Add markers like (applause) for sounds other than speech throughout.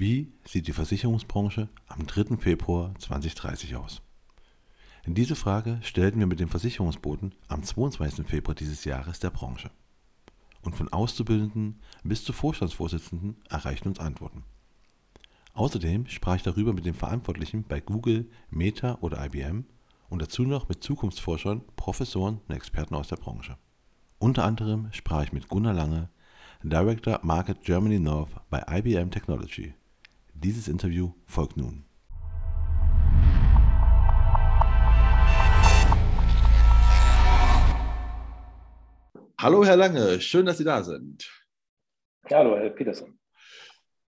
Wie sieht die Versicherungsbranche am 3. Februar 2030 aus? Diese Frage stellten wir mit dem Versicherungsboten am 22. Februar dieses Jahres der Branche. Und von Auszubildenden bis zu Vorstandsvorsitzenden erreichten uns Antworten. Außerdem sprach ich darüber mit den Verantwortlichen bei Google, Meta oder IBM und dazu noch mit Zukunftsforschern, Professoren und Experten aus der Branche. Unter anderem sprach ich mit Gunnar Lange, Director Market Germany North bei IBM Technology. Dieses Interview folgt nun. Hallo Herr Lange, schön, dass Sie da sind. hallo Herr Peterson.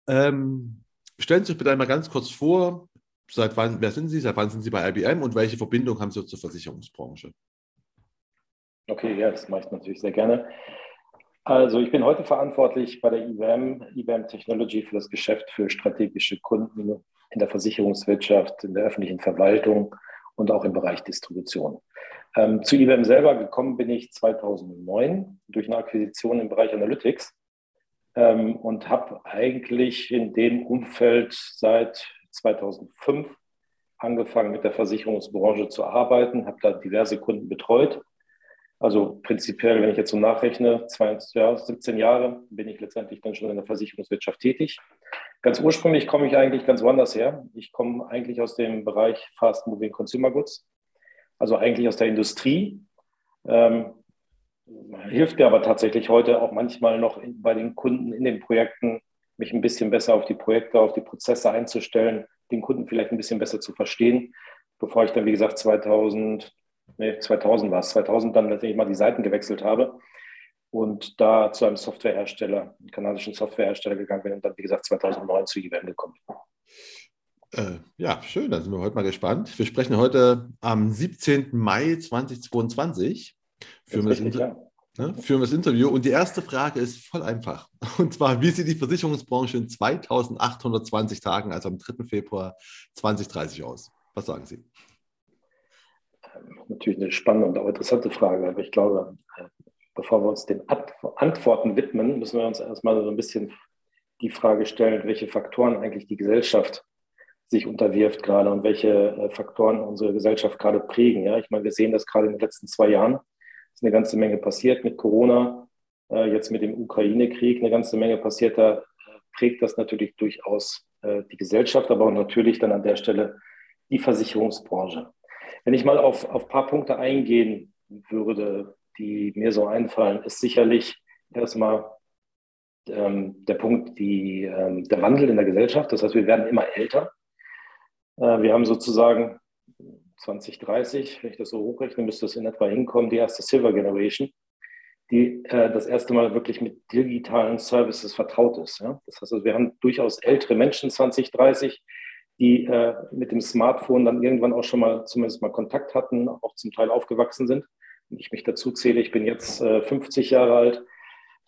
Ähm, stellen Sie sich bitte einmal ganz kurz vor, seit wann, wer sind Sie, seit wann sind Sie bei IBM und welche Verbindung haben Sie zur Versicherungsbranche? Okay, ja, das mache ich natürlich sehr gerne. Also ich bin heute verantwortlich bei der IBM, IBM Technology für das Geschäft für strategische Kunden in der Versicherungswirtschaft, in der öffentlichen Verwaltung und auch im Bereich Distribution. Ähm, zu IBM selber gekommen bin ich 2009 durch eine Akquisition im Bereich Analytics ähm, und habe eigentlich in dem Umfeld seit 2005 angefangen mit der Versicherungsbranche zu arbeiten, habe da diverse Kunden betreut. Also prinzipiell, wenn ich jetzt so nachrechne, 20, ja, 17 Jahre bin ich letztendlich dann schon in der Versicherungswirtschaft tätig. Ganz ursprünglich komme ich eigentlich ganz woanders her. Ich komme eigentlich aus dem Bereich Fast Moving Consumer Goods, also eigentlich aus der Industrie. Ähm, hilft mir aber tatsächlich heute auch manchmal noch in, bei den Kunden in den Projekten, mich ein bisschen besser auf die Projekte, auf die Prozesse einzustellen, den Kunden vielleicht ein bisschen besser zu verstehen, bevor ich dann, wie gesagt, 2000, nee, 2000 war es, 2000 dann letztendlich mal die Seiten gewechselt habe und da zu einem Softwarehersteller, einem kanadischen Softwarehersteller gegangen bin und dann, wie gesagt, 2009 zu IBM gekommen bin. Äh, ja, schön, da sind wir heute mal gespannt. Wir sprechen heute am 17. Mai 2022. Führen wir, richtig, ja. ne, führen wir das Interview. Und die erste Frage ist voll einfach. (laughs) Und zwar, wie sieht die Versicherungsbranche in 2820 Tagen, also am 3. Februar 2030 aus? Was sagen Sie? Natürlich eine spannende und auch interessante Frage, aber ich glaube, äh, bevor wir uns den Antworten widmen, müssen wir uns erstmal so ein bisschen die Frage stellen, welche Faktoren eigentlich die Gesellschaft sich unterwirft gerade und welche äh, Faktoren unsere Gesellschaft gerade prägen. Ja, ich meine, wir sehen das gerade in den letzten zwei Jahren. Es ist eine ganze Menge passiert mit Corona, äh, jetzt mit dem Ukraine-Krieg, eine ganze Menge passiert. Da prägt das natürlich durchaus die Gesellschaft, aber auch natürlich dann an der Stelle die Versicherungsbranche. Wenn ich mal auf, ein paar Punkte eingehen würde, die mir so einfallen, ist sicherlich erstmal ähm, der Punkt, die, ähm, der Wandel in der Gesellschaft. Das heißt, wir werden immer älter. Äh, wir haben sozusagen 2030, wenn ich das so hochrechne, müsste es in etwa hinkommen, die erste Silver Generation, die äh, das erste Mal wirklich mit digitalen Services vertraut ist. Ja? Das heißt, also, wir haben durchaus ältere Menschen 2030, die äh, mit dem Smartphone dann irgendwann auch schon mal zumindest mal Kontakt hatten, auch zum Teil aufgewachsen sind. Wenn ich mich dazu zähle, ich bin jetzt äh, 50 Jahre alt,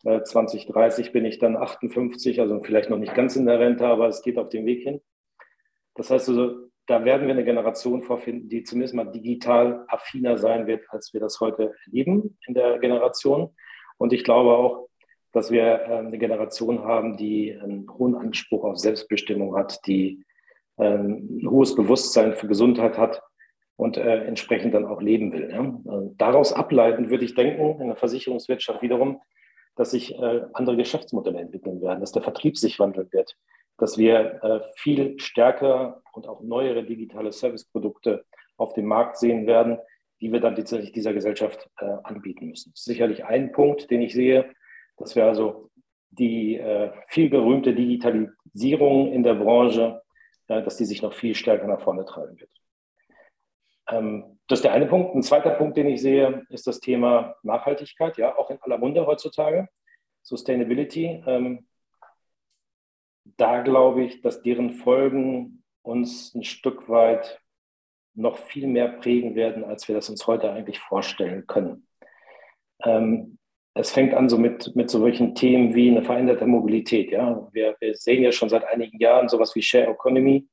2030 äh, bin ich dann 58, also vielleicht noch nicht ganz in der Rente, aber es geht auf den Weg hin. Das heißt also, da werden wir eine Generation vorfinden, die zumindest mal digital affiner sein wird, als wir das heute erleben in der Generation. Und ich glaube auch, dass wir äh, eine Generation haben, die einen hohen Anspruch auf Selbstbestimmung hat, die ein hohes Bewusstsein für Gesundheit hat und äh, entsprechend dann auch leben will. Ja? Daraus ableitend würde ich denken, in der Versicherungswirtschaft wiederum, dass sich äh, andere Geschäftsmodelle entwickeln werden, dass der Vertrieb sich wandeln wird, dass wir äh, viel stärker und auch neuere digitale Serviceprodukte auf dem Markt sehen werden, die wir dann letztendlich dieser Gesellschaft äh, anbieten müssen. Das ist sicherlich ein Punkt, den ich sehe, dass wir also die äh, viel berühmte Digitalisierung in der Branche, dass die sich noch viel stärker nach vorne treiben wird. Ähm, das ist der eine Punkt. Ein zweiter Punkt, den ich sehe, ist das Thema Nachhaltigkeit, ja, auch in aller Munde heutzutage. Sustainability. Ähm, da glaube ich, dass deren Folgen uns ein Stück weit noch viel mehr prägen werden, als wir das uns heute eigentlich vorstellen können. Es fängt an so mit, mit solchen Themen wie eine veränderte Mobilität. Ja? Wir, wir sehen ja schon seit einigen Jahren sowas wie Share Economy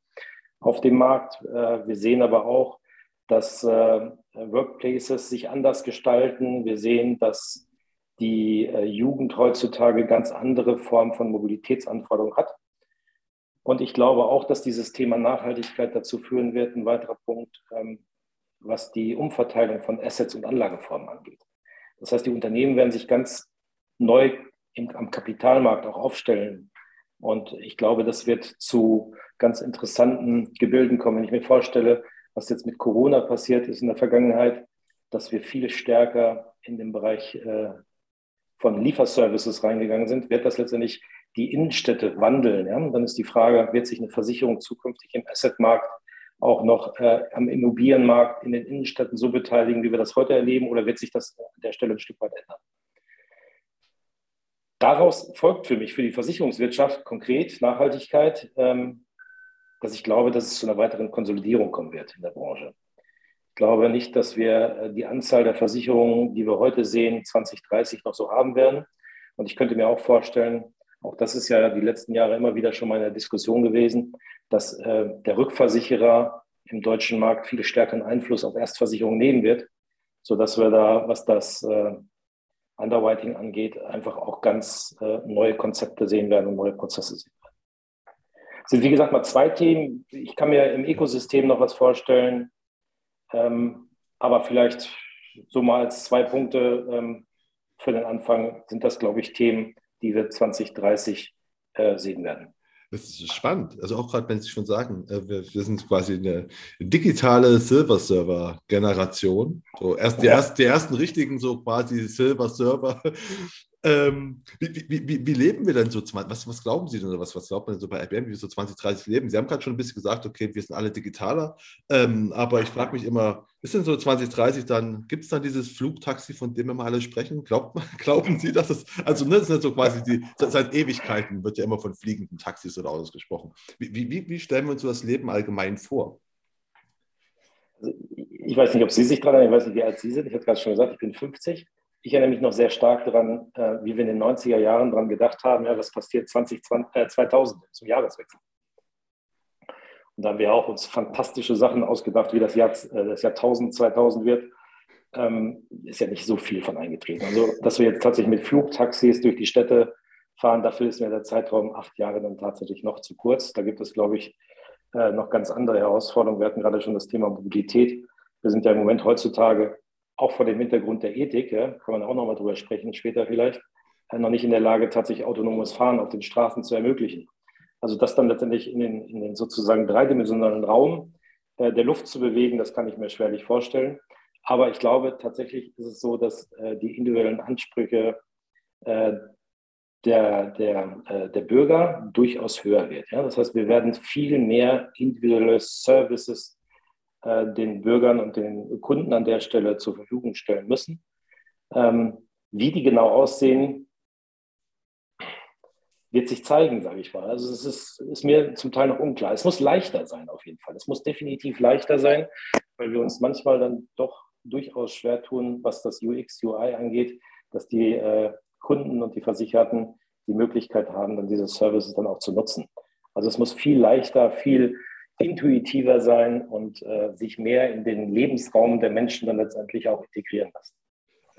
auf dem Markt. Äh, wir sehen aber auch, dass äh, Workplaces sich anders gestalten. Wir sehen, dass die äh, Jugend heutzutage ganz andere Formen von Mobilitätsanforderungen hat. Und ich glaube auch, dass dieses Thema Nachhaltigkeit dazu führen wird, ein weiterer Punkt, ähm, was die Umverteilung von Assets und Anlageformen angeht. Das heißt, die Unternehmen werden sich ganz neu im, am Kapitalmarkt auch aufstellen. Und ich glaube, das wird zu ganz interessanten Gebilden kommen. Wenn ich mir vorstelle, was jetzt mit Corona passiert ist in der Vergangenheit, dass wir viel stärker in den Bereich äh, von Lieferservices reingegangen sind, wird das letztendlich die Innenstädte wandeln. Ja? Und dann ist die Frage, wird sich eine Versicherung zukünftig im Assetmarkt auch noch äh, am Immobilienmarkt in den Innenstädten so beteiligen, wie wir das heute erleben, oder wird sich das an der Stelle ein Stück weit ändern? Daraus folgt für mich, für die Versicherungswirtschaft konkret Nachhaltigkeit, ähm, dass ich glaube, dass es zu einer weiteren Konsolidierung kommen wird in der Branche. Ich glaube nicht, dass wir äh, die Anzahl der Versicherungen, die wir heute sehen, 2030 noch so haben werden. Und ich könnte mir auch vorstellen, auch das ist ja die letzten Jahre immer wieder schon mal in der Diskussion gewesen, dass äh, der Rückversicherer im deutschen Markt viel stärkeren Einfluss auf Erstversicherungen nehmen wird, sodass wir da, was das äh, Underwriting angeht, einfach auch ganz äh, neue Konzepte sehen werden und neue Prozesse sehen werden. Es sind, wie gesagt, mal zwei Themen. Ich kann mir im Ökosystem noch was vorstellen, ähm, aber vielleicht so mal als zwei Punkte ähm, für den Anfang sind das, glaube ich, Themen, die wir 2030 äh, sehen werden. Das ist spannend. Also auch gerade, wenn Sie schon sagen, äh, wir, wir, sind quasi eine digitale Silver-Server-Generation. So erst die, erst, die ersten richtigen so quasi Silver-Server ähm, wie, wie, wie, wie, leben wir denn so? Was, was glauben Sie denn? Was, was glaubt man denn so bei IBM, wie wir so 2030 leben? Sie haben gerade schon ein bisschen gesagt, okay, wir sind alle digitaler. Ähm, aber ich frage mich immer, ist denn so 2030 dann, gibt es dann dieses Flugtaxi, von dem mal alle sprechen? Glaubt, (laughs) glauben Sie, dass es, also ne, das ist so quasi die, seit Ewigkeiten wird ja immer von fliegenden Taxis oder Autos gesprochen. Wie, stellen wir uns so das Leben allgemein vor? Ich weiß nicht, ob Sie sich erinnern, ich weiß nicht, wie alt Sie sind. Ich habe gerade schon gesagt, ich bin 50 ich erinnere mich noch sehr stark daran, äh, wie wir in den 90er Jahren daran gedacht haben, ja, was passiert 2020, äh, 2000 zum Jahreswechsel. Und da haben wir auch uns fantastische Sachen ausgedacht, wie das, Jahr, äh, das Jahrtausend 2000 wird. Ähm, ist ja nicht so viel von eingetreten. Also, dass wir jetzt tatsächlich mit Flugtaxis durch die Städte fahren, dafür ist mir der Zeitraum acht Jahre dann tatsächlich noch zu kurz. Da gibt es, glaube ich, äh, noch ganz andere Herausforderungen. Wir hatten gerade schon das Thema Mobilität. Wir sind ja im Moment heutzutage auch vor dem Hintergrund der Ethik, ja, kann man auch nochmal drüber sprechen, später vielleicht, äh, noch nicht in der Lage, tatsächlich autonomes Fahren auf den Straßen zu ermöglichen. Also das dann letztendlich in den, in den sozusagen dreidimensionalen Raum äh, der Luft zu bewegen, das kann ich mir schwerlich vorstellen. Aber ich glaube, tatsächlich ist es so, dass äh, die individuellen Ansprüche äh, der, der, äh, der Bürger durchaus höher wird. Ja? Das heißt, wir werden viel mehr individuelle Services den Bürgern und den Kunden an der Stelle zur Verfügung stellen müssen. Ähm, wie die genau aussehen, wird sich zeigen, sage ich mal. Also es ist, ist, mir zum Teil noch unklar. Es muss leichter sein auf jeden Fall. Es muss definitiv leichter sein, weil wir uns manchmal dann doch durchaus schwer tun, was das UX, UI angeht, dass die äh, Kunden und die Versicherten die Möglichkeit haben, dann diese Services dann auch zu nutzen. Also es muss viel leichter, viel intuitiver sein und äh, sich mehr in den Lebensraum der Menschen dann letztendlich auch integrieren lassen.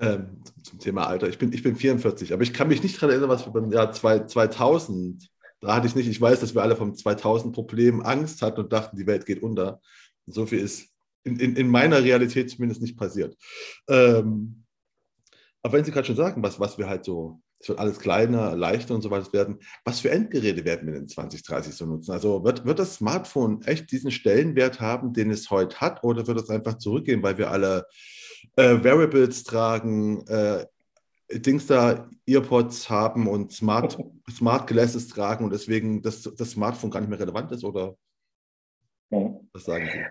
Ähm, zum Thema Alter. Ich bin, ich bin 44, aber ich kann mich nicht daran erinnern, was wir beim Jahr 2000, da hatte ich nicht, ich weiß, dass wir alle vom 2000-Problem Angst hatten und dachten, die Welt geht unter. So viel ist in, in, in meiner Realität zumindest nicht passiert. Ähm, aber wenn Sie gerade schon sagen, was, was wir halt so es wird alles kleiner, leichter und so weiter werden. Was für Endgeräte werden wir in 2030 so nutzen? Also wird, wird das Smartphone echt diesen Stellenwert haben, den es heute hat, oder wird es einfach zurückgehen, weil wir alle äh, Variables tragen, äh, Dings da, Earpods haben und Smart, (laughs) Smart Glasses tragen und deswegen das, das Smartphone gar nicht mehr relevant ist? Oder was sagen Sie?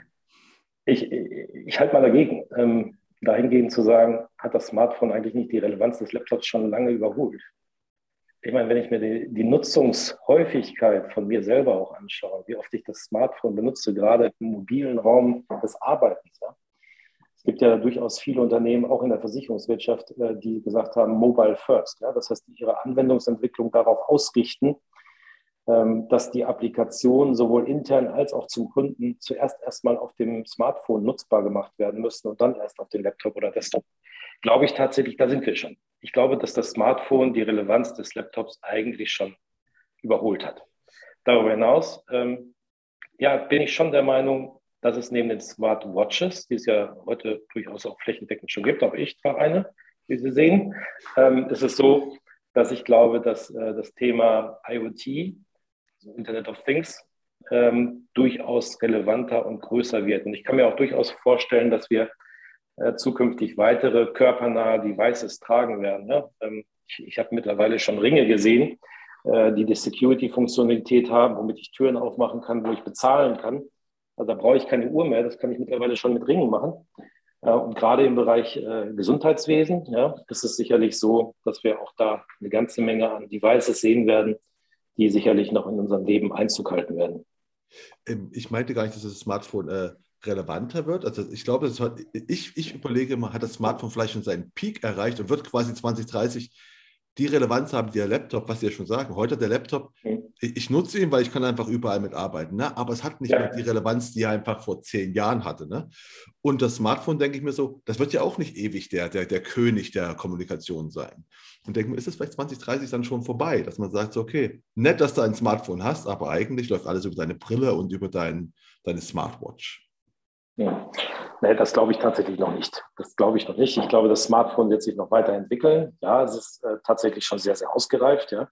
Ich, ich halte mal dagegen. Ähm, dahingehend zu sagen, hat das Smartphone eigentlich nicht die Relevanz des Laptops schon lange überholt. Ich meine, wenn ich mir die, die Nutzungshäufigkeit von mir selber auch anschaue, wie oft ich das Smartphone benutze, gerade im mobilen Raum des Arbeitens. Ja. Es gibt ja durchaus viele Unternehmen, auch in der Versicherungswirtschaft, äh, die gesagt haben, Mobile First. Ja. Das heißt, die ihre Anwendungsentwicklung darauf ausrichten, dass die Applikation sowohl intern als auch zum Kunden zuerst erstmal auf dem Smartphone nutzbar gemacht werden müssen und dann erst auf dem Laptop oder Desktop. Glaube ich tatsächlich, da sind wir schon. Ich glaube, dass das Smartphone die Relevanz des Laptops eigentlich schon überholt hat. darüber hinaus ähm, ja, bin ich schon der Meinung, dass es neben den Smart Watches, die es ja heute durchaus auch flächendeckend schon gibt, auch ich trage eine, wie Sie sehen, ähm, ist es so, dass ich glaube, dass äh, das Thema IoT, also Internet of Things, ähm, durchaus relevanter und größer wird. Und ich kann mir auch durchaus vorstellen, dass wir äh, zukünftig weitere körpernahe Devices tragen werden. Ja? Ähm, ich, ich habe mittlerweile schon Ringe gesehen, äh, die die Security-Funktionalität haben, womit ich Türen aufmachen kann, wo ich bezahlen kann. Also da brauche ich keine Uhr mehr, das kann ich mittlerweile schon mit Ringen machen. Und gerade im Bereich äh, Gesundheitswesen ja, ist es sicherlich so, dass wir auch da eine ganze Menge an Devices sehen werden, die sicherlich noch in unserem Leben Einzug halten werden. Ähm, ich meinte gar nicht, dass das Smartphone äh, relevanter wird. Also ich glaube, hat, ich, ich überlege immer, hat das Smartphone vielleicht schon seinen Peak erreicht und wird quasi 2030 die Relevanz haben, die der Laptop, was Sie ja schon sagen. Heute der Laptop, mhm. ich, nutze ihn, weil ich kann einfach überall mitarbeiten, ne? aber es hat nicht ja. mehr die Relevanz, die er einfach vor zehn Jahren hatte. Ne? Und das Smartphone, denke ich mir so, das wird ja auch nicht ewig der, der, der König der Kommunikation sein. Und denke mir, ist es vielleicht 2030 dann schon vorbei, dass man sagt, so, okay, nett, dass du ein Smartphone hast, aber eigentlich läuft alles über deine Brille und über dein, deine Smartwatch. Ja. Nee, das glaube ich tatsächlich noch nicht. Das glaube ich noch nicht. Ich glaube, das Smartphone wird sich noch weiterentwickeln. Ja, es ist äh, tatsächlich schon sehr, sehr ausgereift. Ja.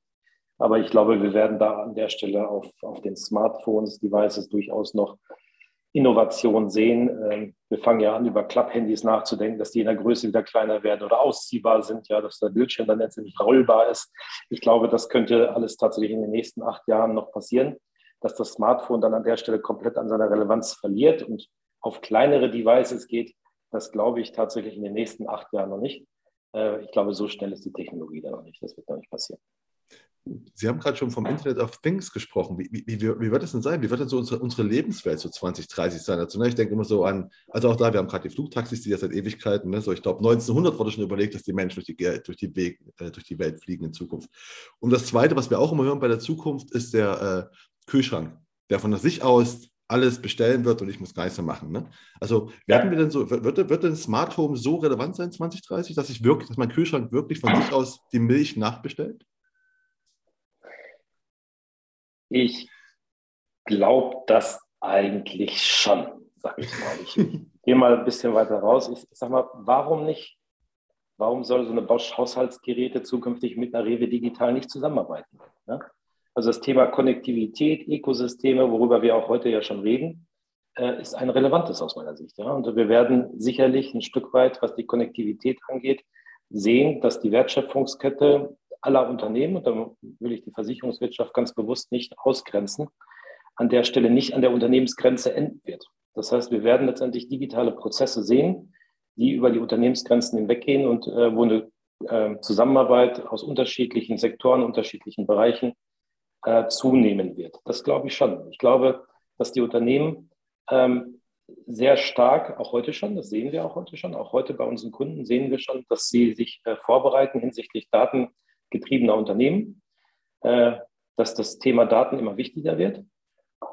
Aber ich glaube, wir werden da an der Stelle auf, auf den Smartphones, Devices durchaus noch Innovationen sehen. Ähm, wir fangen ja an, über Klapphandys nachzudenken, dass die in der Größe wieder kleiner werden oder ausziehbar sind, ja, dass der Bildschirm dann letztendlich rollbar ist. Ich glaube, das könnte alles tatsächlich in den nächsten acht Jahren noch passieren, dass das Smartphone dann an der Stelle komplett an seiner Relevanz verliert und auf kleinere Devices geht, das glaube ich tatsächlich in den nächsten acht Jahren noch nicht. Äh, ich glaube, so schnell ist die Technologie da noch nicht. Das wird noch nicht passieren. Sie haben gerade schon vom Internet of Things gesprochen. Wie, wie, wie, wird das denn sein? Wie wird denn so unsere, unsere Lebenswelt so 2030 sein? Also, ne, ich denke immer so an, also auch da, wir haben gerade die Flugtaxis, die ja seit Ewigkeiten, ne, so ich glaube 1900 wurde schon überlegt, dass die Menschen durch die, durch die, Weg, äh, durch die Welt fliegen in Zukunft. Und das Zweite, was wir auch immer hören bei der Zukunft, ist der äh, Kühlschrank, der von sich aus alles bestellen wird und ich muss mehr machen. Ne? Also werden wir denn so, wird, wird denn Smart Home so relevant sein 2030, dass ich wirklich, dass mein Kühlschrank wirklich von sich aus die Milch nachbestellt? Ich glaube das eigentlich schon, sag ich mal. Ich (laughs) gehe mal ein bisschen weiter raus. Ich sag mal, warum nicht? Warum soll so eine Bosch Haushaltsgeräte zukünftig mit einer Rewe Digital nicht zusammenarbeiten? Ne? Also das Thema Konnektivität, Ökosysteme, worüber wir auch heute ja schon reden, äh, ist ein relevantes aus meiner Sicht. Ja? Und wir werden sicherlich ein Stück weit, was die Konnektivität angeht, sehen, dass die Wertschöpfungskette aller Unternehmen, und da will ich die Versicherungswirtschaft ganz bewusst nicht ausgrenzen, an der Stelle nicht an der Unternehmensgrenze enden wird. Das heißt, wir werden letztendlich digitale Prozesse sehen, die über die Unternehmensgrenzen hinweggehen und äh, wo eine äh, Zusammenarbeit aus unterschiedlichen Sektoren, unterschiedlichen Bereichen äh, zunehmen wird. Das glaube ich schon. Ich glaube, dass die Unternehmen ähm, sehr stark, auch heute schon, das sehen wir auch heute schon, auch heute bei unseren Kunden sehen wir schon, dass sie sich äh, vorbereiten hinsichtlich datengetriebener Unternehmen, äh, dass das Thema Daten immer wichtiger wird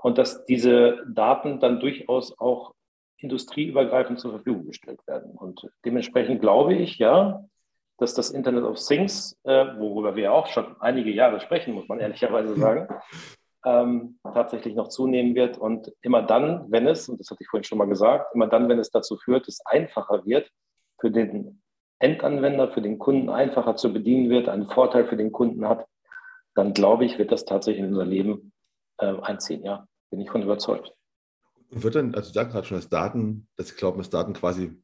und dass diese Daten dann durchaus auch industrieübergreifend zur Verfügung gestellt werden. Und dementsprechend glaube ich, ja, dass das Internet of Things, äh, worüber wir auch schon einige Jahre sprechen, muss man ehrlicherweise (laughs) sagen, ähm, tatsächlich noch zunehmen wird. Und immer dann, wenn es, und das hatte ich vorhin schon mal gesagt, immer dann, wenn es dazu führt, es einfacher wird, für den Endanwender, für den Kunden einfacher zu bedienen wird, einen Vorteil für den Kunden hat, dann glaube ich, wird das tatsächlich in unser Leben äh, einziehen. Ja, bin ich von überzeugt. Wird dann, also du sagst gerade schon, dass Daten, dass ich glaube, dass Daten quasi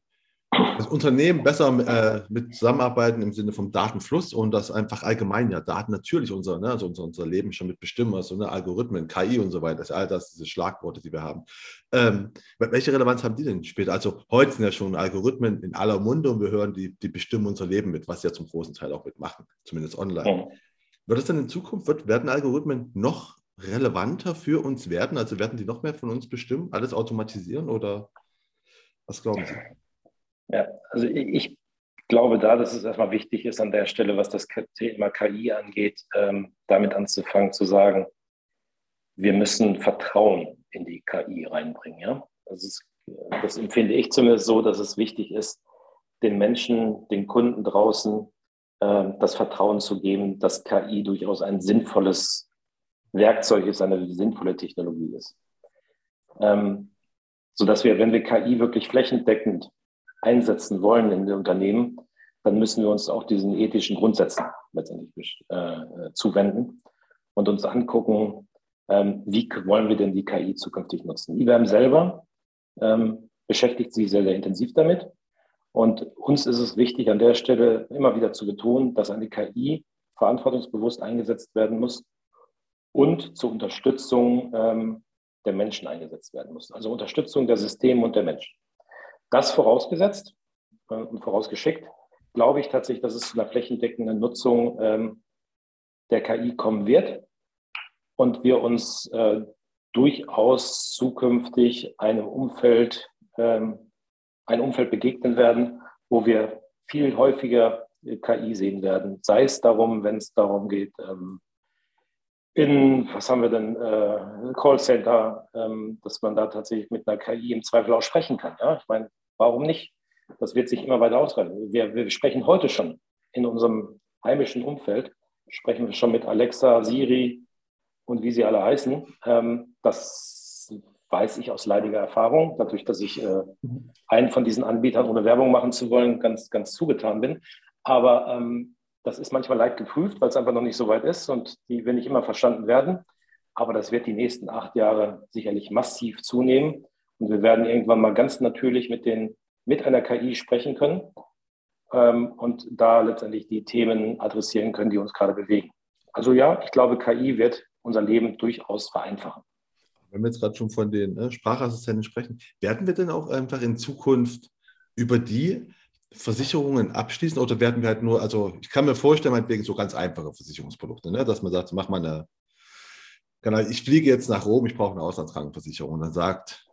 das Unternehmen besser äh, mit zusammenarbeiten im Sinne vom Datenfluss und das einfach allgemein ja Daten natürlich unser, ne, also unser, unser Leben schon mit bestimmen, also ne, Algorithmen, KI und so weiter, das all das, diese Schlagworte, die wir haben. Ähm, welche Relevanz haben die denn später? Also heute sind ja schon Algorithmen in aller Munde und wir hören, die, die bestimmen unser Leben mit, was sie ja zum großen Teil auch mitmachen, zumindest online. Ja. Wird es dann in Zukunft, wird, werden Algorithmen noch relevanter für uns werden? Also werden die noch mehr von uns bestimmen, alles automatisieren oder was glauben Sie? Ja, also ich glaube da, dass es erstmal wichtig ist an der Stelle, was das Thema KI angeht, ähm, damit anzufangen zu sagen, wir müssen Vertrauen in die KI reinbringen. Ja? Das, ist, das empfinde ich zumindest so, dass es wichtig ist, den Menschen, den Kunden draußen äh, das Vertrauen zu geben, dass KI durchaus ein sinnvolles Werkzeug ist, eine sinnvolle Technologie ist. Ähm, sodass wir, wenn wir KI wirklich flächendeckend einsetzen wollen in den Unternehmen, dann müssen wir uns auch diesen ethischen Grundsätzen letztendlich äh, zuwenden und uns angucken, ähm, wie wollen wir denn die KI zukünftig nutzen. IBM selber ähm, beschäftigt sich sehr, sehr intensiv damit. Und uns ist es wichtig, an der Stelle immer wieder zu betonen, dass eine KI verantwortungsbewusst eingesetzt werden muss und zur Unterstützung ähm, der Menschen eingesetzt werden muss. Also Unterstützung der Systeme und der Menschen. Das vorausgesetzt äh, und vorausgeschickt, glaube ich tatsächlich, dass es zu einer flächendeckenden Nutzung ähm, der KI kommen wird und wir uns äh, durchaus zukünftig einem Umfeld, ähm, ein Umfeld begegnen werden, wo wir viel häufiger KI sehen werden. Sei es darum, wenn es darum geht, ähm, in, was haben wir denn, äh, Callcenter, ähm, dass man da tatsächlich mit einer KI im Zweifel auch sprechen kann. Ja? Ich meine, warum nicht? Das wird sich immer weiter ausweiten. Wir, wir sprechen heute schon in unserem heimischen Umfeld, sprechen wir schon mit Alexa, Siri und wie sie alle heißen. Ähm, das weiß ich aus leidiger Erfahrung, dadurch, dass ich äh, einen von diesen Anbietern, ohne Werbung machen zu wollen, ganz, ganz zugetan bin. Aber ähm, das ist manchmal leicht geprüft, weil es einfach noch nicht so weit ist und die will nicht immer verstanden werden. Aber das wird die nächsten acht Jahre sicherlich massiv zunehmen. Und wir werden irgendwann mal ganz natürlich mit, den, mit einer KI sprechen können ähm, und da letztendlich die Themen adressieren können, die uns gerade bewegen. Also ja, ich glaube, KI wird unser Leben durchaus vereinfachen. Wenn wir jetzt gerade schon von den ne, Sprachassistenten sprechen, werden wir denn auch einfach in Zukunft über die Versicherungen abschließen oder werden wir halt nur, also ich kann mir vorstellen, meinetwegen so ganz einfache Versicherungsprodukte, ne? dass man sagt, mach mal eine, ich fliege jetzt nach Rom, ich brauche eine Auslandskrankenversicherung. Und dann sagt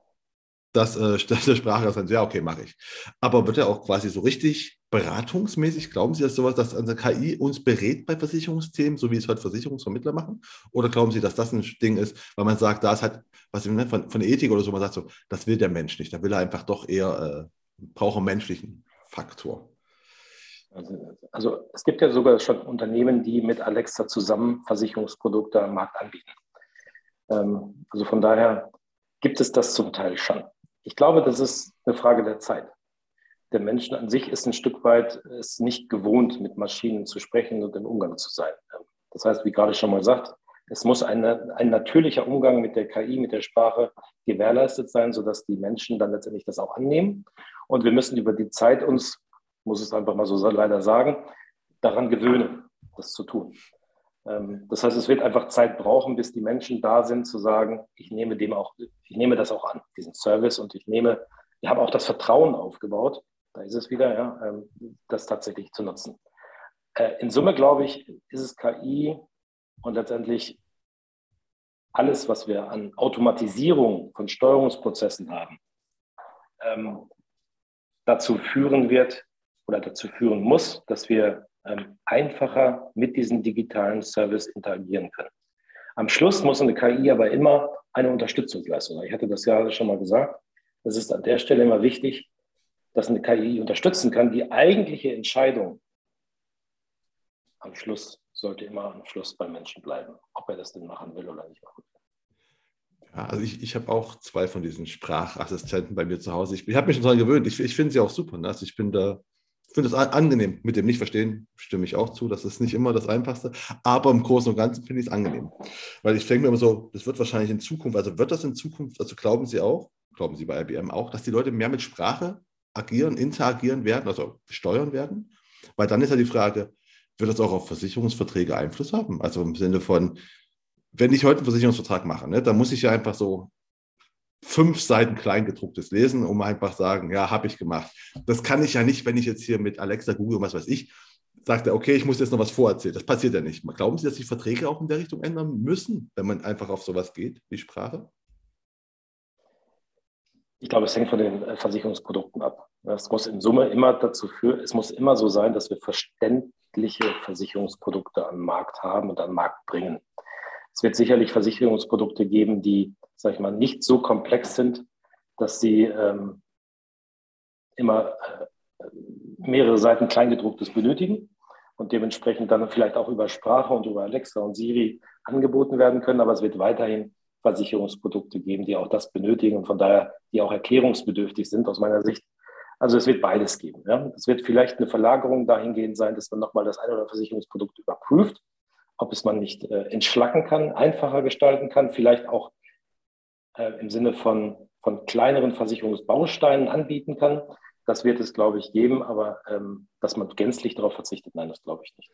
das, äh, (laughs) der Sprachassistent, ja, okay, mache ich. Aber wird er auch quasi so richtig beratungsmäßig, glauben Sie, dass sowas, dass eine KI uns berät bei Versicherungsthemen, so wie es heute Versicherungsvermittler machen? Oder glauben Sie, dass das ein Ding ist, weil man sagt, da ist halt, was von, von Ethik oder so, man sagt so, das will der Mensch nicht, da will er einfach doch eher, äh, braucht einen menschlichen Faktor? Also, also, es gibt ja sogar schon Unternehmen, die mit Alexa zusammen Versicherungsprodukte am Markt anbieten. Ähm, also von daher gibt es das zum Teil schon. Ich glaube, das ist eine Frage der Zeit. Der Mensch an sich ist ein Stück weit ist nicht gewohnt, mit Maschinen zu sprechen und im Umgang zu sein. Das heißt, wie gerade schon mal gesagt, es muss eine, ein natürlicher Umgang mit der KI, mit der Sprache gewährleistet sein, sodass die Menschen dann letztendlich das auch annehmen. Und wir müssen über die Zeit uns, muss es einfach mal so leider sagen, daran gewöhnen, das zu tun. Ähm, das heißt, es wird einfach Zeit brauchen, bis die Menschen da sind, zu sagen, ich nehme dem auch, ich nehme das auch an, diesen Service und ich nehme, ich habe auch das Vertrauen aufgebaut, da ist es wieder, ja, ähm, das tatsächlich zu nutzen. Äh, in Summe, glaube ich, ist es KI und letztendlich alles, was wir an Automatisierung von Steuerungsprozessen haben, ähm, dazu führen wird oder dazu führen muss, dass wir einfacher mit diesem digitalen Service interagieren können. Am Schluss muss eine KI aber immer eine Unterstützung leisten. Ich hatte das ja schon mal gesagt. Es ist an der Stelle immer wichtig, dass eine KI unterstützen kann. Die eigentliche Entscheidung am Schluss sollte immer am Schluss beim Menschen bleiben, ob er das denn machen will oder nicht. Ja, also ich, ich habe auch zwei von diesen Sprachassistenten bei mir zu Hause. Ich, ich habe mich schon daran gewöhnt. Ich, ich finde sie auch super. Ne? Also ich bin da, finde es angenehm. Mit dem Nicht-Verstehen stimme ich auch zu. Das ist nicht immer das Einfachste. Aber im Großen und Ganzen finde ich es angenehm. Weil ich denke mir immer so, das wird wahrscheinlich in Zukunft, also wird das in Zukunft, also glauben Sie auch, glauben Sie bei IBM auch, dass die Leute mehr mit Sprache agieren, interagieren werden, also steuern werden? Weil dann ist ja die Frage, wird das auch auf Versicherungsverträge Einfluss haben? Also im Sinne von, wenn ich heute einen Versicherungsvertrag mache, ne, dann muss ich ja einfach so fünf Seiten Kleingedrucktes lesen, um einfach sagen, ja, habe ich gemacht. Das kann ich ja nicht, wenn ich jetzt hier mit Alexa Google und was weiß ich, sagt er, okay, ich muss jetzt noch was vorerzählen. Das passiert ja nicht. Glauben Sie, dass sich Verträge auch in der Richtung ändern müssen, wenn man einfach auf sowas geht, wie Sprache? Ich glaube, es hängt von den äh, Versicherungsprodukten ab. Es muss in Summe immer dazu führen, es muss immer so sein, dass wir verständliche Versicherungsprodukte am Markt haben und am Markt bringen. Es wird sicherlich Versicherungsprodukte geben, die, sag ich mal, nicht so komplex sind, dass sie ähm, immer äh, mehrere Seiten Kleingedrucktes benötigen und dementsprechend dann vielleicht auch über Sprache und über Alexa und Siri angeboten werden können, aber es wird weiterhin Versicherungsprodukte geben, die auch das benötigen und von daher, die auch erklärungsbedürftig sind aus meiner Sicht. Also es wird beides geben. Ja. Es wird vielleicht eine Verlagerung dahingehend sein, dass man nochmal das ein oder andere Versicherungsprodukt überprüft, ob es man nicht äh, entschlacken kann, einfacher gestalten kann, vielleicht auch äh, im Sinne von, von kleineren Versicherungsbausteinen anbieten kann. Das wird es, glaube ich, geben, aber ähm, dass man gänzlich darauf verzichtet, nein, das glaube ich nicht.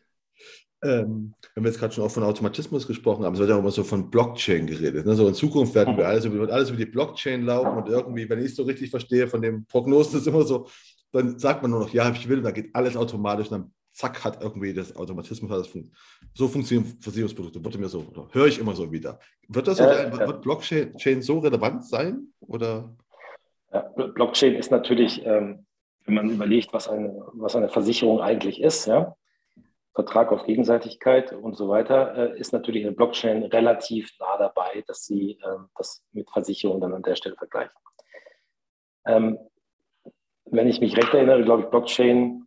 Ähm, wenn wir jetzt gerade schon auch von Automatismus gesprochen haben, es wird ja auch immer so von Blockchain geredet. Ne? So in Zukunft werden wir alles, wird alles über die Blockchain laufen und irgendwie, wenn ich es so richtig verstehe, von dem Prognosen ist immer so, dann sagt man nur noch, ja, ich will, da geht alles automatisch, dann zack, hat irgendwie das Automatismus, hat das fun so funktionieren Versicherungsprodukte, wurde mir so, oder höre ich immer so wieder. Wird das so äh, sein, wird Blockchain so relevant sein? Oder? Ja, Blockchain ist natürlich, ähm, wenn man überlegt, was eine, was eine Versicherung eigentlich ist, ja, Vertrag auf Gegenseitigkeit und so weiter, äh, ist natürlich eine Blockchain relativ nah dabei, dass sie äh, das mit Versicherungen dann an der Stelle vergleichen. Ähm, wenn ich mich recht erinnere, glaube ich, Blockchain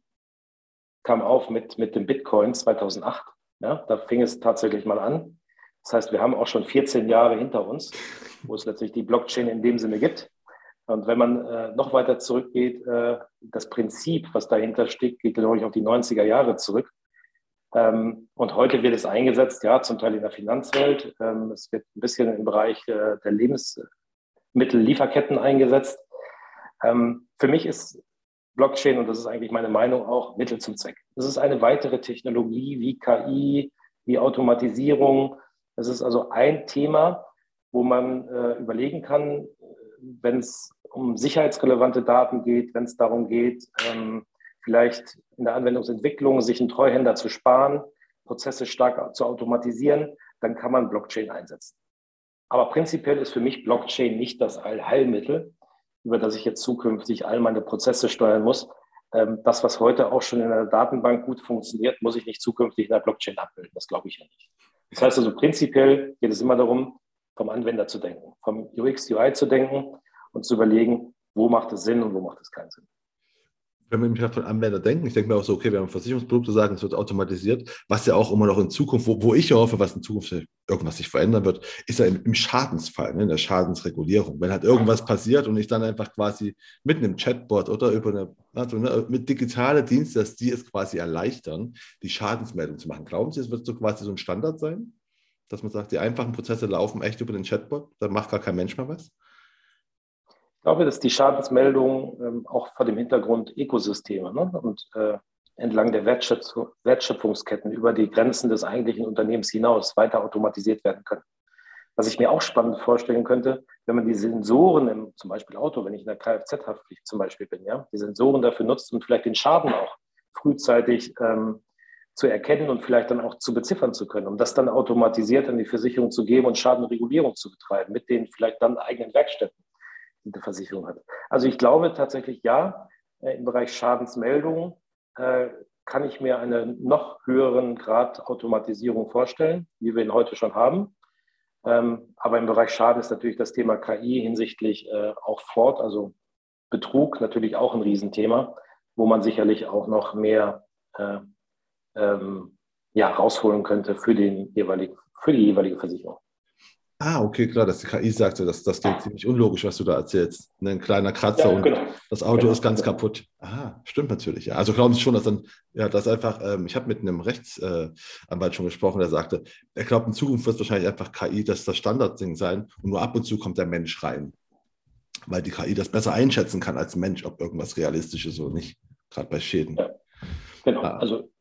kam auf mit, mit dem Bitcoin 2008. Ja, da fing es tatsächlich mal an. Das heißt, wir haben auch schon 14 Jahre hinter uns, wo es letztlich die Blockchain in dem Sinne gibt. Und wenn man äh, noch weiter zurückgeht, äh, das Prinzip, was dahinter steckt, geht, glaube ich, auf die 90er Jahre zurück. Ähm, und heute wird es eingesetzt, ja, zum Teil in der Finanzwelt. Ähm, es wird ein bisschen im Bereich äh, der Lebensmittellieferketten eingesetzt. Ähm, für mich ist Blockchain, und das ist eigentlich meine Meinung auch, Mittel zum Zweck. Es ist eine weitere Technologie wie KI, wie Automatisierung. Es ist also ein Thema, wo man äh, überlegen kann, wenn es um sicherheitsrelevante Daten geht, wenn es darum geht, ähm, vielleicht in der Anwendungsentwicklung sich einen Treuhänder zu sparen, Prozesse stark zu automatisieren, dann kann man Blockchain einsetzen. Aber prinzipiell ist für mich Blockchain nicht das Allheilmittel, über das ich jetzt zukünftig all meine Prozesse steuern muss. Ähm, das, was heute auch schon in einer Datenbank gut funktioniert, muss ich nicht zukünftig in der Blockchain abbilden. Das glaube ich ja nicht. Das heißt also, prinzipiell geht es immer darum, vom Anwender zu denken, vom UX, UI zu denken und zu überlegen, wo macht es Sinn und wo macht es keinen Sinn wenn wir mich von Anwender denken, ich denke mir auch so, okay, wir haben Versicherungsprodukte sagen, es wird automatisiert, was ja auch immer noch in Zukunft, wo, wo ich hoffe, was in Zukunft irgendwas sich verändern wird, ist ja im, im Schadensfall, ne, in der Schadensregulierung. Wenn halt irgendwas passiert und ich dann einfach quasi mit einem Chatbot oder über eine, also ne, mit digitale Dienste, dass die es quasi erleichtern, die Schadensmeldung zu machen. Glauben Sie, es wird so quasi so ein Standard sein, dass man sagt, die einfachen Prozesse laufen echt über den Chatbot, da macht gar kein Mensch mehr was? Ich glaube, dass die Schadensmeldung ähm, auch vor dem Hintergrund Ökosysteme ne, und äh, entlang der Wertschöpf Wertschöpfungsketten über die Grenzen des eigentlichen Unternehmens hinaus weiter automatisiert werden können. Was ich mir auch spannend vorstellen könnte, wenn man die Sensoren im zum Beispiel Auto, wenn ich in der Kfz-Haftpflicht zum Beispiel bin, ja, die Sensoren dafür nutzt, um vielleicht den Schaden auch frühzeitig ähm, zu erkennen und vielleicht dann auch zu beziffern zu können, um das dann automatisiert an die Versicherung zu geben und Schadenregulierung zu betreiben mit den vielleicht dann eigenen Werkstätten eine Versicherung hat. Also ich glaube tatsächlich ja, äh, im Bereich Schadensmeldungen äh, kann ich mir einen noch höheren Grad Automatisierung vorstellen, wie wir ihn heute schon haben. Ähm, aber im Bereich Schaden ist natürlich das Thema KI hinsichtlich äh, auch fort, also Betrug natürlich auch ein Riesenthema, wo man sicherlich auch noch mehr ähm, ja, rausholen könnte für, den jeweiligen, für die jeweilige Versicherung. Ah, okay, klar, dass die KI sagte, das, das klingt ziemlich unlogisch, was du da erzählst. Ein kleiner Kratzer ja, und genau. das Auto genau. ist ganz kaputt. Ah, stimmt natürlich, ja. Also glauben Sie schon, dass dann, ja, das einfach, ähm, ich habe mit einem Rechtsanwalt äh, schon gesprochen, der sagte, er glaubt, in Zukunft wird es wahrscheinlich einfach KI das das Standardding sein und nur ab und zu kommt der Mensch rein. Weil die KI das besser einschätzen kann als Mensch, ob irgendwas realistisch ist oder nicht, gerade bei Schäden. Ja, genau, ah. also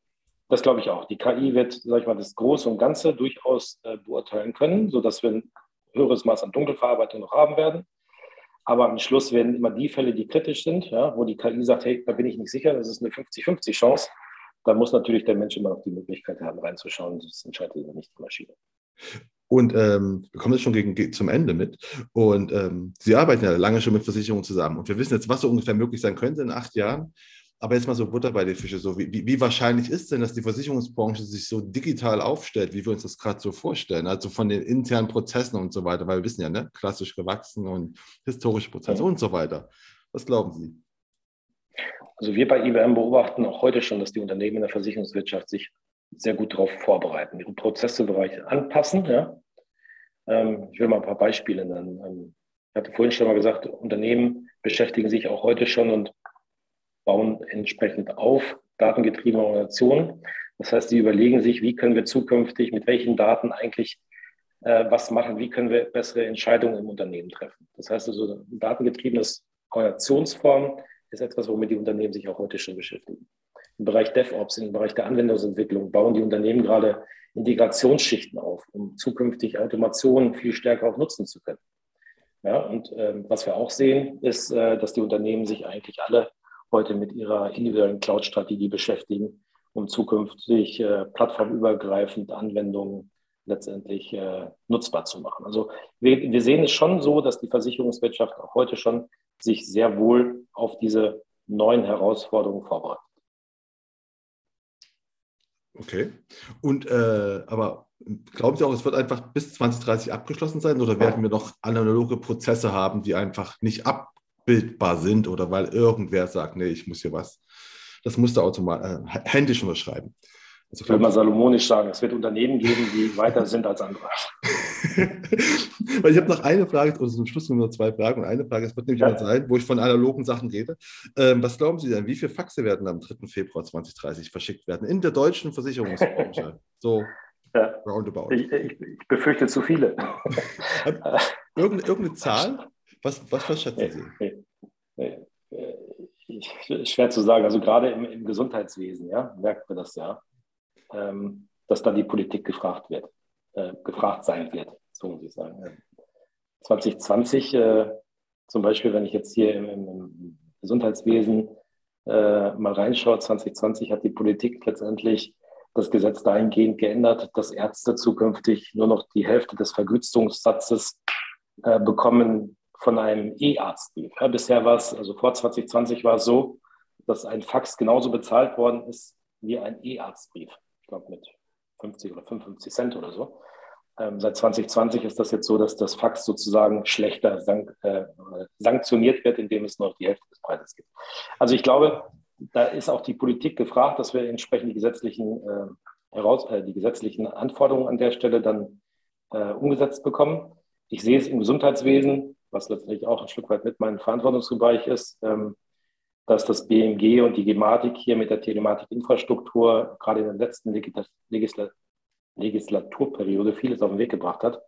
das glaube ich auch. Die KI wird, sage ich mal, das Große und Ganze durchaus äh, beurteilen können, sodass wir ein höheres Maß an Dunkelverarbeitung noch haben werden. Aber am Schluss werden immer die Fälle, die kritisch sind, ja, wo die KI sagt, hey, da bin ich nicht sicher, das ist eine 50-50 Chance. Da muss natürlich der Mensch immer noch die Möglichkeit haben, reinzuschauen. Das entscheidet immer nicht die Maschine. Und ähm, wir kommen jetzt schon gegen, zum Ende mit. Und ähm, Sie arbeiten ja lange schon mit Versicherungen zusammen. Und wir wissen jetzt, was so ungefähr möglich sein könnte in acht Jahren. Aber jetzt mal so Butter bei den Fische. So, wie, wie, wahrscheinlich ist denn, dass die Versicherungsbranche sich so digital aufstellt, wie wir uns das gerade so vorstellen? Also von den internen Prozessen und so weiter, weil wir wissen ja, ne, klassisch gewachsen und historische Prozesse ja. und so weiter. Was glauben Sie? Also wir bei IBM beobachten auch heute schon, dass die Unternehmen in der Versicherungswirtschaft sich sehr gut darauf vorbereiten, ihre Prozessebereiche anpassen. Ja? Ähm, ich will mal ein paar Beispiele nennen. Ähm, ich hatte vorhin schon mal gesagt, Unternehmen beschäftigen sich auch heute schon und bauen entsprechend auf, datengetriebene Organisationen. Das heißt, sie überlegen sich, wie können wir zukünftig mit welchen Daten eigentlich äh, was machen, wie können wir bessere Entscheidungen im Unternehmen treffen. Das heißt also, datengetriebenes Organisationsform ist etwas, womit die Unternehmen sich auch heute schon beschäftigen. Im Bereich DevOps, im Bereich der Anwendungsentwicklung bauen die Unternehmen gerade Integrationsschichten auf, um zukünftig Automationen viel stärker auch nutzen zu können. Ja, und ähm, was wir auch sehen, ist, äh, dass die Unternehmen sich eigentlich alle heute mit ihrer individuellen Cloud-Strategie beschäftigen, um zukünftig äh, plattformübergreifend Anwendungen letztendlich äh, nutzbar zu machen. Also wir, wir sehen es schon so, dass die Versicherungswirtschaft auch heute schon sich sehr wohl auf diese neuen Herausforderungen vorbereitet. Okay. Und äh, aber glauben Sie auch, es wird einfach bis 2030 abgeschlossen sein oder werden wir noch analoge Prozesse haben, die einfach nicht abbildbar sind oder weil irgendwer sagt, nee, ich muss hier was, das musste automatisch äh, händisch unterschreiben? Also ich würde mal salomonisch sagen, es wird Unternehmen geben, die weiter sind als andere. (laughs) Weil ich habe noch eine Frage, oder zum Schluss nur zwei Fragen. Und eine Frage, es wird nämlich ja. mal sein, wo ich von analogen Sachen rede. Ähm, was glauben Sie denn, wie viele Faxe werden am 3. Februar 2030 verschickt werden in der deutschen Versicherungsbranche? (laughs) So ja. roundabout. Ich, ich, ich, befürchte zu viele. Irgende, irgendeine Zahl? (laughs) Was, was, was schätzen Sie? Nee, nee. schwer zu sagen. Also gerade im, im Gesundheitswesen ja, merkt man das ja ähm, dass dann die Politik gefragt wird, äh, gefragt sein wird, so muss ich sagen. 2020 äh, zum Beispiel, wenn ich jetzt hier im, im Gesundheitswesen äh, mal reinschaue, 2020 hat die Politik letztendlich das Gesetz dahingehend geändert, dass Ärzte zukünftig nur noch die Hälfte des Vergütungssatzes äh, bekommen von einem E-Arztbrief. Ja, bisher war es, also vor 2020 war es so, dass ein Fax genauso bezahlt worden ist wie ein E-Arztbrief glaube mit 50 oder 55 Cent oder so. Ähm, seit 2020 ist das jetzt so, dass das Fax sozusagen schlechter sank, äh, sanktioniert wird, indem es nur die Hälfte des Preises gibt. Also ich glaube, da ist auch die Politik gefragt, dass wir entsprechend die gesetzlichen, äh, heraus, äh, die gesetzlichen Anforderungen an der Stelle dann äh, umgesetzt bekommen. Ich sehe es im Gesundheitswesen, was letztendlich auch ein Stück weit mit meinem Verantwortungsbereich ist. Ähm, dass das BMG und die Gematik hier mit der Telematikinfrastruktur gerade in der letzten Legisla Legislaturperiode vieles auf den Weg gebracht hat.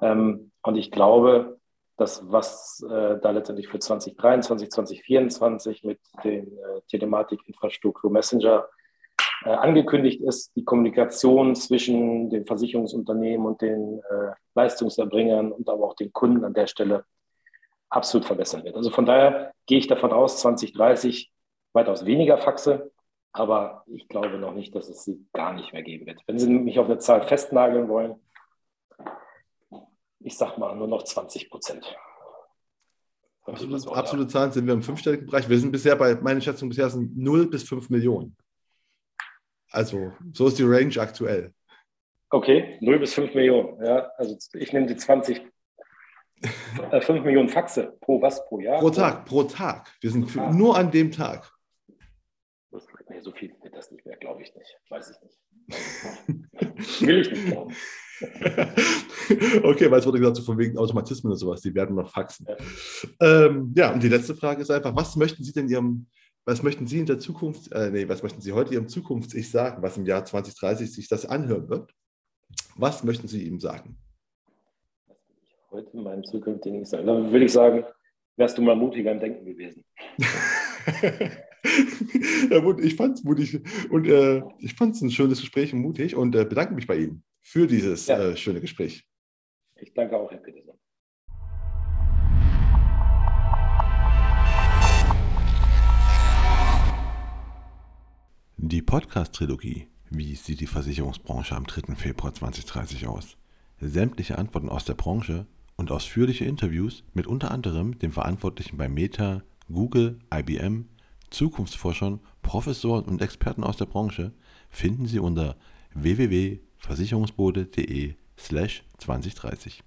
Ähm, und ich glaube, dass was äh, da letztendlich für 2023, 2024 mit den äh, Telematikinfrastruktur Messenger äh, angekündigt ist, die Kommunikation zwischen den Versicherungsunternehmen und den äh, Leistungserbringern und aber auch den Kunden an der Stelle absolut verbessern wird. Also von daher gehe ich davon aus, 2030 weitaus weniger Faxe, aber ich glaube noch nicht, dass es sie gar nicht mehr geben wird. Wenn Sie mich auf eine Zahl festnageln wollen, ich sage mal nur noch 20 Prozent. Absolut, absolute Zahlen sind wir im fünfstelligen Bereich. Wir sind bisher bei, meine Schätzung bisher sind 0 bis 5 Millionen. Also, so ist die Range aktuell. Okay, 0 bis 5 Millionen. Ja, also ich nehme die 20 5 äh, Millionen Faxe pro was pro Jahr? Pro Tag, pro Tag. Wir sind für, nur an dem Tag. Nee, so viel wird das nicht mehr, glaube ich nicht. Weiß ich nicht. Will ich nicht glauben. (laughs) okay, weil es wurde gesagt, so von wegen Automatismen und sowas, die werden noch faxen. Ja. Ähm, ja, und die letzte Frage ist einfach, was möchten Sie denn Ihrem, was möchten Sie in der Zukunft, äh, nee, was möchten Sie heute Ihrem Zukunfts-Ich sagen, was im Jahr 2030 sich das anhören wird? Was möchten Sie ihm sagen? heute in meinem zukünftigen Ich sagen. Dann würde ich sagen, wärst du mal mutiger im Denken gewesen. (laughs) ja, ich fand es mutig und äh, ich fand es ein schönes Gespräch und mutig und äh, bedanke mich bei Ihnen für dieses ja. äh, schöne Gespräch. Ich danke auch, Herr Peterson. Die Podcast-Trilogie Wie sieht die Versicherungsbranche am 3. Februar 2030 aus? Sämtliche Antworten aus der Branche und ausführliche Interviews mit unter anderem den Verantwortlichen bei Meta, Google, IBM, Zukunftsforschern, Professoren und Experten aus der Branche finden Sie unter www.versicherungsbode.de/2030.